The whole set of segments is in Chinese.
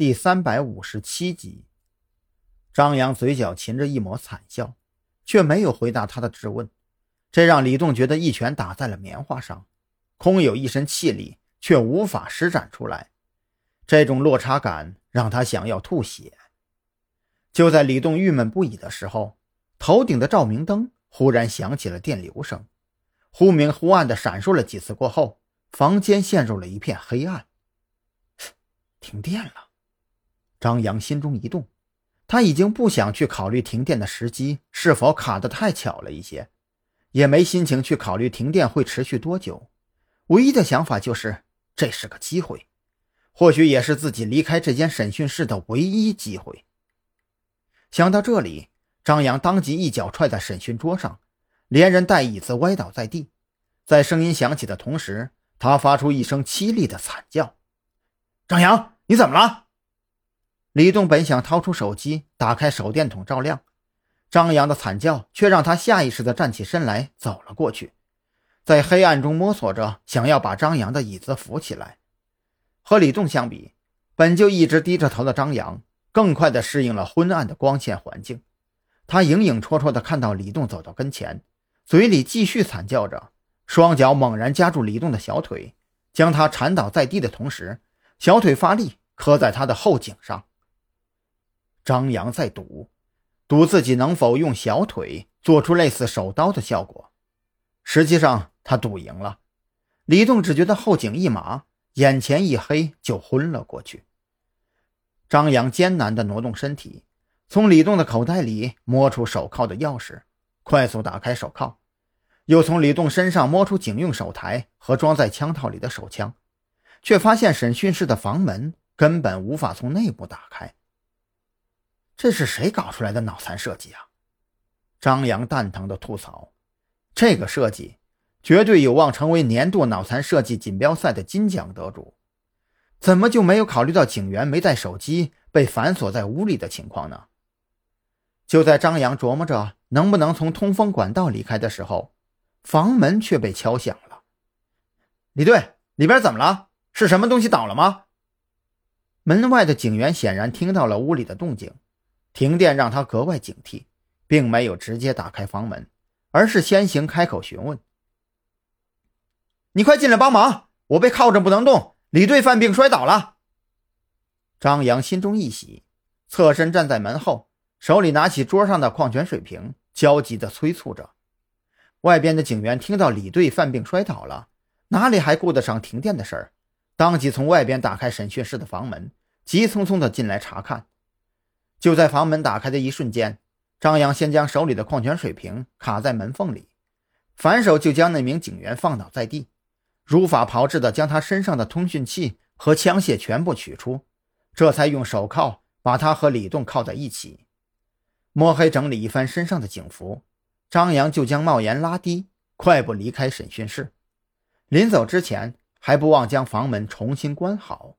第三百五十七集，张扬嘴角噙着一抹惨笑，却没有回答他的质问，这让李栋觉得一拳打在了棉花上，空有一身气力，却无法施展出来。这种落差感让他想要吐血。就在李栋郁闷不已的时候，头顶的照明灯忽然响起了电流声，忽明忽暗的闪烁了几次过后，房间陷入了一片黑暗。停电了。张扬心中一动，他已经不想去考虑停电的时机是否卡得太巧了一些，也没心情去考虑停电会持续多久。唯一的想法就是这是个机会，或许也是自己离开这间审讯室的唯一机会。想到这里，张扬当即一脚踹在审讯桌上，连人带椅子歪倒在地。在声音响起的同时，他发出一声凄厉的惨叫：“张扬，你怎么了？”李栋本想掏出手机，打开手电筒照亮，张扬的惨叫却让他下意识地站起身来，走了过去，在黑暗中摸索着，想要把张扬的椅子扶起来。和李栋相比，本就一直低着头的张扬，更快地适应了昏暗的光线环境。他影影绰绰地看到李栋走到跟前，嘴里继续惨叫着，双脚猛然夹住李栋的小腿，将他缠倒在地的同时，小腿发力磕在他的后颈上。张扬在赌，赌自己能否用小腿做出类似手刀的效果。实际上，他赌赢了。李栋只觉得后颈一麻，眼前一黑，就昏了过去。张扬艰难地挪动身体，从李栋的口袋里摸出手铐的钥匙，快速打开手铐，又从李栋身上摸出警用手台和装在枪套里的手枪，却发现审讯室的房门根本无法从内部打开。这是谁搞出来的脑残设计啊？张扬蛋疼的吐槽：“这个设计绝对有望成为年度脑残设计锦标赛的金奖得主，怎么就没有考虑到警员没带手机被反锁在屋里的情况呢？”就在张扬琢磨着能不能从通风管道离开的时候，房门却被敲响了。李队，里边怎么了？是什么东西倒了吗？门外的警员显然听到了屋里的动静。停电让他格外警惕，并没有直接打开房门，而是先行开口询问：“你快进来帮忙，我被铐着不能动，李队犯病摔倒了。”张扬心中一喜，侧身站在门后，手里拿起桌上的矿泉水瓶，焦急地催促着。外边的警员听到李队犯病摔倒了，哪里还顾得上停电的事儿？当即从外边打开审讯室的房门，急匆匆地进来查看。就在房门打开的一瞬间，张扬先将手里的矿泉水瓶卡在门缝里，反手就将那名警员放倒在地，如法炮制的将他身上的通讯器和枪械全部取出，这才用手铐把他和李栋铐在一起。摸黑整理一番身上的警服，张扬就将帽檐拉低，快步离开审讯室。临走之前，还不忘将房门重新关好。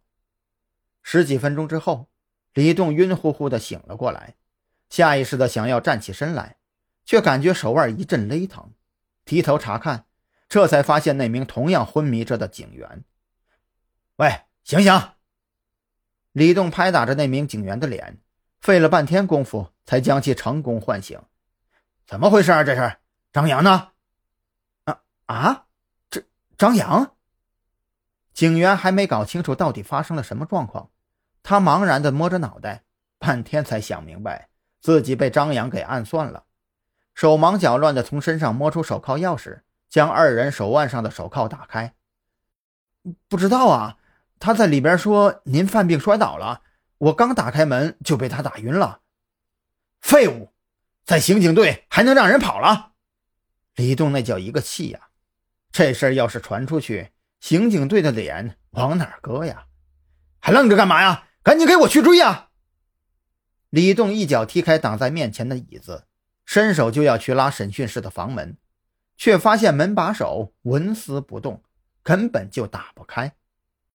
十几分钟之后。李栋晕乎乎的醒了过来，下意识的想要站起身来，却感觉手腕一阵勒疼，低头查看，这才发现那名同样昏迷着的警员。喂，醒醒！李栋拍打着那名警员的脸，费了半天功夫才将其成功唤醒。怎么回事啊？这是张扬呢？啊啊！这张扬？警员还没搞清楚到底发生了什么状况。他茫然地摸着脑袋，半天才想明白自己被张扬给暗算了，手忙脚乱地从身上摸出手铐钥匙，将二人手腕上的手铐打开。不知道啊，他在里边说您犯病摔倒了，我刚打开门就被他打晕了。废物，在刑警队还能让人跑了？李栋那叫一个气呀！这事儿要是传出去，刑警队的脸往哪搁呀？还愣着干嘛呀？赶紧给我去追呀！李栋一脚踢开挡在面前的椅子，伸手就要去拉审讯室的房门，却发现门把手纹丝不动，根本就打不开。